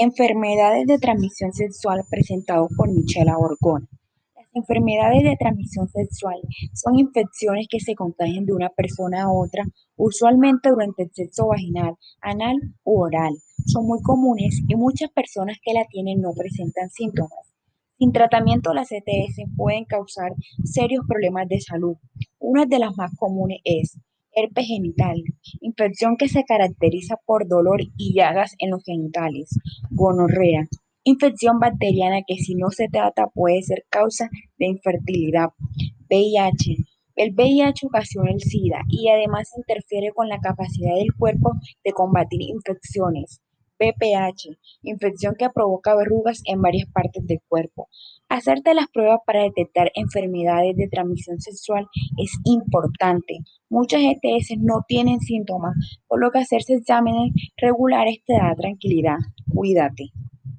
Enfermedades de transmisión sexual presentado por Michela Orgón. Las enfermedades de transmisión sexual son infecciones que se contagian de una persona a otra, usualmente durante el sexo vaginal, anal u oral. Son muy comunes y muchas personas que la tienen no presentan síntomas. Sin tratamiento, las ETS pueden causar serios problemas de salud. Una de las más comunes es herpes genital, infección que se caracteriza por dolor y llagas en los genitales, gonorrea, infección bacteriana que si no se trata puede ser causa de infertilidad, VIH. El VIH ocasiona el SIDA y además interfiere con la capacidad del cuerpo de combatir infecciones. VPH, infección que provoca verrugas en varias partes del cuerpo. Hacerte las pruebas para detectar enfermedades de transmisión sexual es importante. Muchas ETS no tienen síntomas, por lo que hacerse exámenes regulares te da tranquilidad. Cuídate.